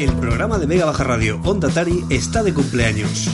El programa de Mega Baja Radio Onda Tari está de cumpleaños.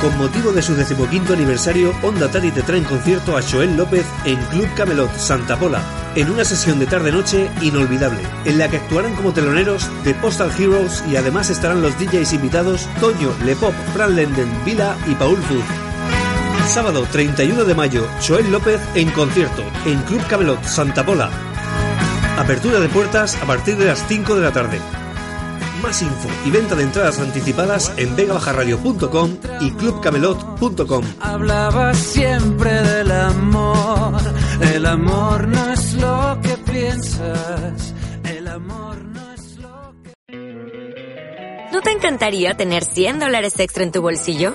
Con motivo de su decimoquinto aniversario, Onda Tari te trae en concierto a Joel López en Club Camelot, Santa Pola, en una sesión de tarde-noche inolvidable, en la que actuarán como teloneros de Postal Heroes y además estarán los DJs invitados Toño, Lepop, Fran Lenden, Vila y Paul Food. Sábado 31 de mayo, Joel López en concierto en Club Camelot, Santa Pola. Apertura de puertas a partir de las 5 de la tarde. Más info y venta de entradas anticipadas en vegabajarradio.com y clubcamelot.com. Hablaba siempre del amor. El amor no es lo que piensas. El amor no es lo que. ¿No te encantaría tener 100 dólares extra en tu bolsillo?